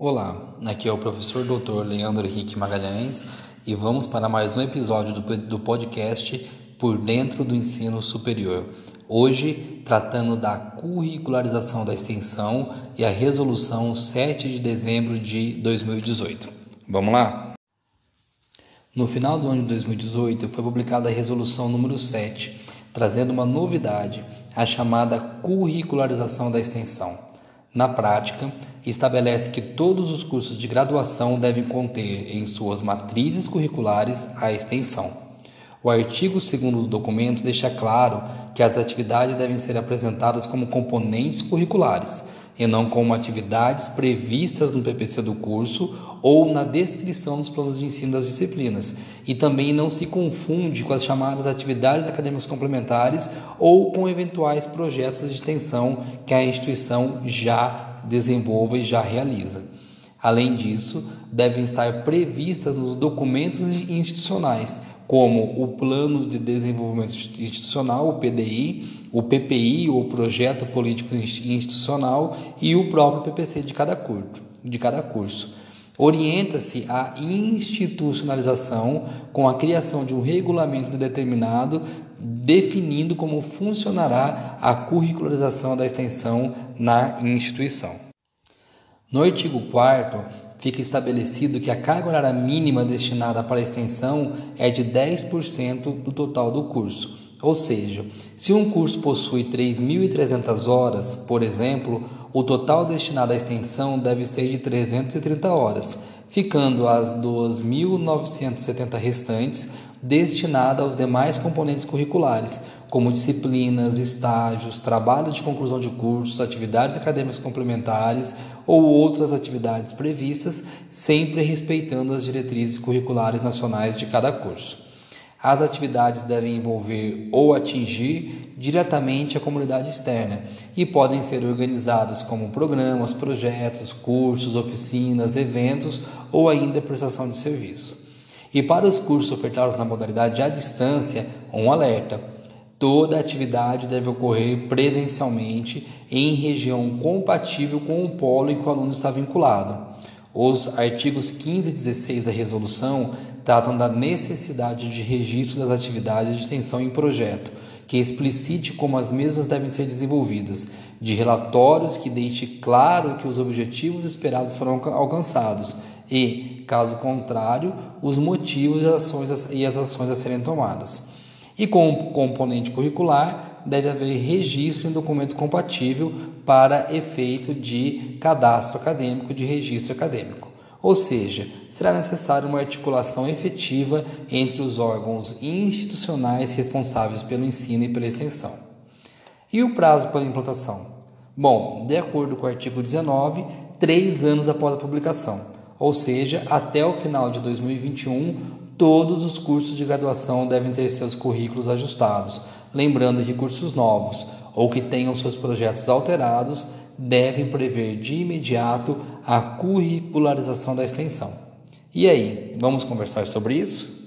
Olá, aqui é o professor Dr. Leandro Henrique Magalhães e vamos para mais um episódio do, do podcast Por Dentro do Ensino Superior. Hoje, tratando da curricularização da extensão e a resolução 7 de dezembro de 2018. Vamos lá? No final do ano de 2018 foi publicada a resolução número 7, trazendo uma novidade, a chamada curricularização da extensão. Na prática, estabelece que todos os cursos de graduação devem conter em suas matrizes curriculares a extensão. O artigo 2 do documento deixa claro que as atividades devem ser apresentadas como componentes curriculares e não como atividades previstas no PPC do curso ou na descrição dos planos de ensino das disciplinas, e também não se confunde com as chamadas atividades acadêmicas complementares ou com eventuais projetos de extensão que a instituição já desenvolve e já realiza. Além disso, devem estar previstas nos documentos institucionais, como o Plano de Desenvolvimento Institucional, o PDI, o PPI, o Projeto Político Institucional e o próprio PPC de cada curso. De cada curso. Orienta-se a institucionalização com a criação de um regulamento determinado definindo como funcionará a curricularização da extensão na instituição. No artigo 4 fica estabelecido que a carga horária mínima destinada para a extensão é de 10% do total do curso. Ou seja, se um curso possui 3.300 horas, por exemplo, o total destinado à extensão deve ser de 330 horas, ficando as 2.970 restantes destinadas aos demais componentes curriculares, como disciplinas, estágios, trabalhos de conclusão de cursos, atividades acadêmicas complementares ou outras atividades previstas, sempre respeitando as diretrizes curriculares nacionais de cada curso. As atividades devem envolver ou atingir diretamente a comunidade externa e podem ser organizadas como programas, projetos, cursos, oficinas, eventos ou ainda prestação de serviço. E para os cursos ofertados na modalidade à distância, um alerta: toda atividade deve ocorrer presencialmente em região compatível com o polo em que o aluno está vinculado. Os artigos 15 e 16 da resolução tratam da necessidade de registro das atividades de extensão em projeto, que explicite como as mesmas devem ser desenvolvidas, de relatórios que deixe claro que os objetivos esperados foram alcançados e, caso contrário, os motivos e as ações, a serem tomadas. E com o componente curricular, deve haver registro em documento compatível para efeito de cadastro acadêmico, de registro acadêmico. Ou seja, será necessária uma articulação efetiva entre os órgãos institucionais responsáveis pelo ensino e pela extensão. E o prazo para implantação? Bom, de acordo com o artigo 19, três anos após a publicação, ou seja, até o final de 2021, todos os cursos de graduação devem ter seus currículos ajustados, lembrando que cursos novos ou que tenham seus projetos alterados devem prever de imediato a curricularização da extensão. E aí, vamos conversar sobre isso?